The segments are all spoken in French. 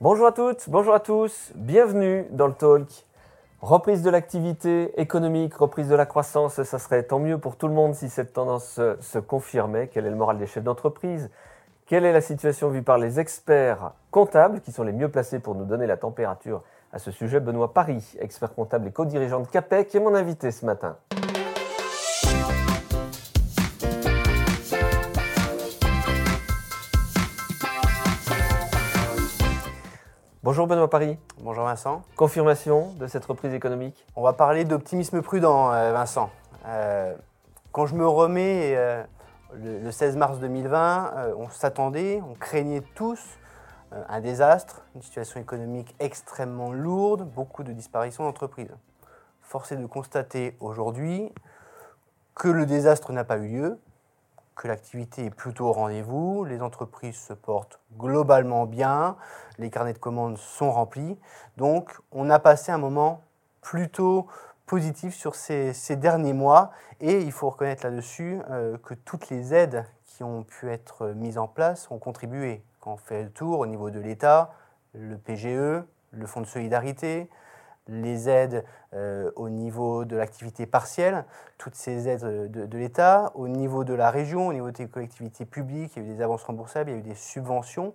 Bonjour à toutes, bonjour à tous, bienvenue dans le talk. Reprise de l'activité économique, reprise de la croissance, ça serait tant mieux pour tout le monde si cette tendance se, confirmait. Quel est le moral des chefs d'entreprise? Quelle est la situation vue par les experts comptables qui sont les mieux placés pour nous donner la température à ce sujet? Benoît Paris, expert comptable et co-dirigeant de CAPEC, est mon invité ce matin. Bonjour Benoît Paris. Bonjour Vincent. Confirmation de cette reprise économique On va parler d'optimisme prudent, euh, Vincent. Euh, quand je me remets euh, le, le 16 mars 2020, euh, on s'attendait, on craignait tous un désastre, une situation économique extrêmement lourde, beaucoup de disparitions d'entreprises. Force est de constater aujourd'hui que le désastre n'a pas eu lieu, que l'activité est plutôt au rendez-vous, les entreprises se portent globalement bien, les carnets de commandes sont remplis. Donc on a passé un moment plutôt positif sur ces, derniers mois et il faut reconnaître là-dessus euh, que toutes les aides qui ont pu être mises en place ont contribué. Quand on fait le tour au niveau de l'État, le PGE, le Fonds de solidarité, les aides euh, au niveau de l'activité partielle, toutes ces aides de, de l'État, au niveau de la région, au niveau des collectivités publiques, il y a eu des avances remboursables, il y a eu des subventions.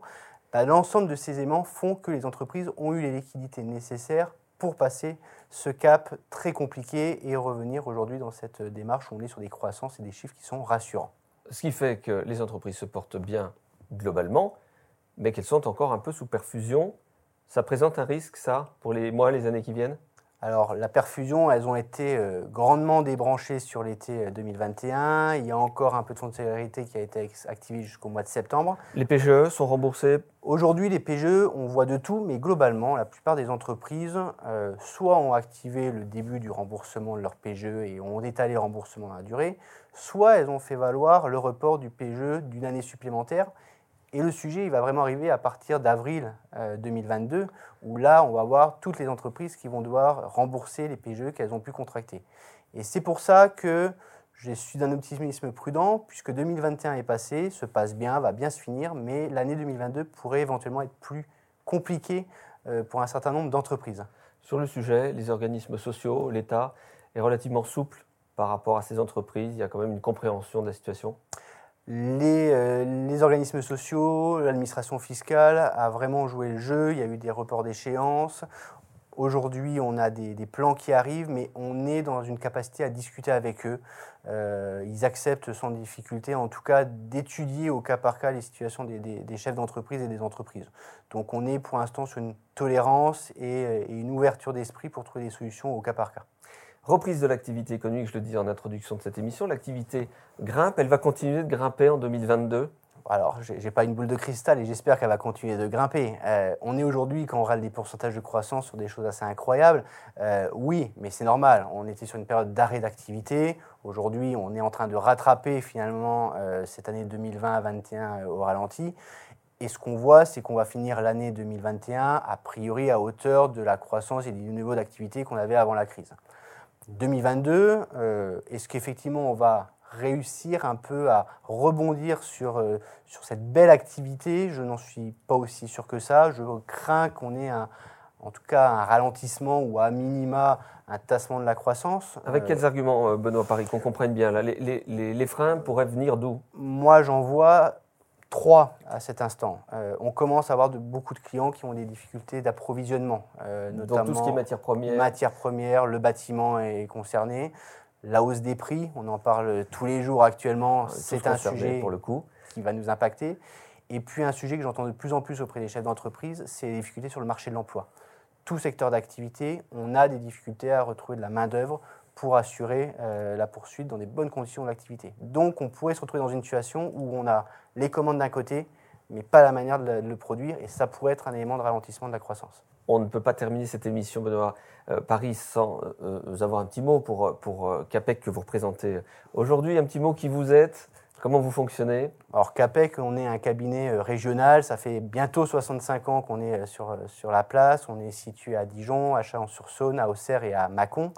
Bah, L'ensemble de ces éléments font que les entreprises ont eu les liquidités nécessaires pour passer ce cap très compliqué et revenir aujourd'hui dans cette démarche où on est sur des croissances et des chiffres qui sont rassurants. Ce qui fait que les entreprises se portent bien globalement, mais qu'elles sont encore un peu sous perfusion. Ça présente un risque, ça, pour les mois, les années qui viennent? Alors, la perfusion, elles ont été euh, grandement débranchées sur l'été euh, 2021. Il y a encore un peu de fonds de sécurité qui a été activé jusqu'au mois de septembre. Les PGE sont remboursés? Aujourd'hui, les PGE, on voit de tout, mais globalement, la plupart des entreprises, euh, soit ont activé le début du remboursement de leur PGE et ont étalé le remboursement dans la durée, soit elles ont fait valoir le report du PGE d'une année supplémentaire. Et le sujet, il va vraiment arriver à partir d'avril euh, 2022, où là, on va voir toutes les entreprises qui vont devoir rembourser les PGE qu'elles ont pu contracter. Et c'est pour ça que je suis d'un optimisme prudent, puisque 2021 est passé, se passe bien, va bien se finir, mais l'année 2022 pourrait éventuellement être plus compliquée euh, pour un certain nombre d'entreprises. sur le sujet. Les organismes sociaux, l'État est relativement souple par rapport à ces entreprises. Il y a quand même une compréhension de la situation. Les, euh, les organismes sociaux, l'administration fiscale a vraiment joué le jeu, il y a eu des reports d'échéance. Aujourd'hui, on a des, plans qui arrivent, mais on est dans une capacité à discuter avec eux. Euh, ils acceptent sans difficulté, en tout cas, d'étudier au cas par cas les situations des, chefs d'entreprise et des entreprises. Donc on est pour l'instant sur une tolérance et une ouverture d'esprit pour trouver des solutions au cas par cas. Reprise de l'activité économique, je le dis en introduction de cette émission. L'activité grimpe, elle va continuer de grimper en 2022. Alors, j'ai j'ai pas une boule de cristal et j'espère qu'elle va continuer de grimper. Euh, on est aujourd'hui, quand on râle des pourcentages de croissance sur des choses assez incroyables, euh, oui, mais c'est normal. On était sur une période d'arrêt d'activité. Aujourd'hui, on est en train de rattraper finalement euh, cette année 2020-2021 au ralenti. Et ce qu'on voit, c'est qu'on va finir l'année 2021 a priori à hauteur de la croissance et du niveau d'activité qu'on avait avant la crise. 2022, euh, est-ce qu'effectivement on va réussir un peu à rebondir sur, euh, sur cette belle activité? Je n'en suis pas aussi sûr que ça. Je crains qu'on ait un, en tout cas un ralentissement ou à minima un tassement de la croissance. Avec Euh, quels arguments, euh, Benoît Paris, qu'on comprenne bien là les, les- les- les freins pourraient venir d'où? Moi, j'en vois trois à cet instant. Euh, on commence à avoir de, beaucoup de clients qui ont des difficultés d'approvisionnement, euh, notamment tout ce qui est matière première. matières premières, le bâtiment est concerné. La hausse des prix, on en parle tous les jours actuellement, euh, c'est un sujet pour le coup. qui va nous impacter. Et puis un sujet que j'entends de plus en plus auprès des chefs d'entreprise, c'est les difficultés sur le marché de l'emploi. Tout secteur d'activité, on a des difficultés à retrouver de la main-d'œuvre pour assurer euh, la poursuite dans des bonnes conditions d'activité. Donc on pourrait se retrouver dans une situation où on a les commandes d'un côté, mais pas la manière de le- produire, et ça pourrait être un élément de ralentissement de la croissance. On ne peut pas terminer cette émission, Benoît euh, Paris, sans euh, avoir un petit mot pour, pour CAPEC que vous représentez aujourd'hui. Un petit mot qui vous êtes, comment vous fonctionnez. Alors CAPEC, on est un cabinet euh, régional, ça fait bientôt 65 ans qu'on est euh, sur, euh, sur la place, on est situé à Dijon, à Chalon-sur-Saône, à Auxerre et à Mâcon.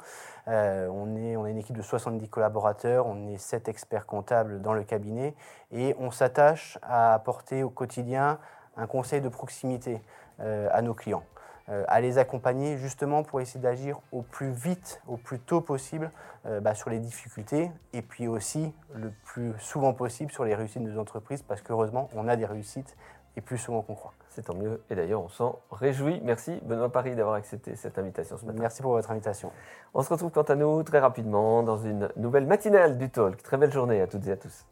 On, est, on est une équipe de 70 collaborateurs, on est 7 experts comptables dans le cabinet et on s'attache à apporter au quotidien un conseil de proximité. à nos clients. Euh, à les accompagner justement pour essayer d'agir au plus vite, au plus tôt possible euh, bah, sur les difficultés et puis aussi le plus souvent possible sur les réussites de nos entreprises parce qu'heureusement on a des réussites et plus souvent qu'on croit. C'est tant mieux et d'ailleurs on s'en réjouit. Merci Benoît Paris d'avoir accepté cette invitation ce matin. Merci pour votre invitation. On se retrouve quant à nous très rapidement dans une nouvelle matinale du Talk. Très belle journée à toutes et à tous.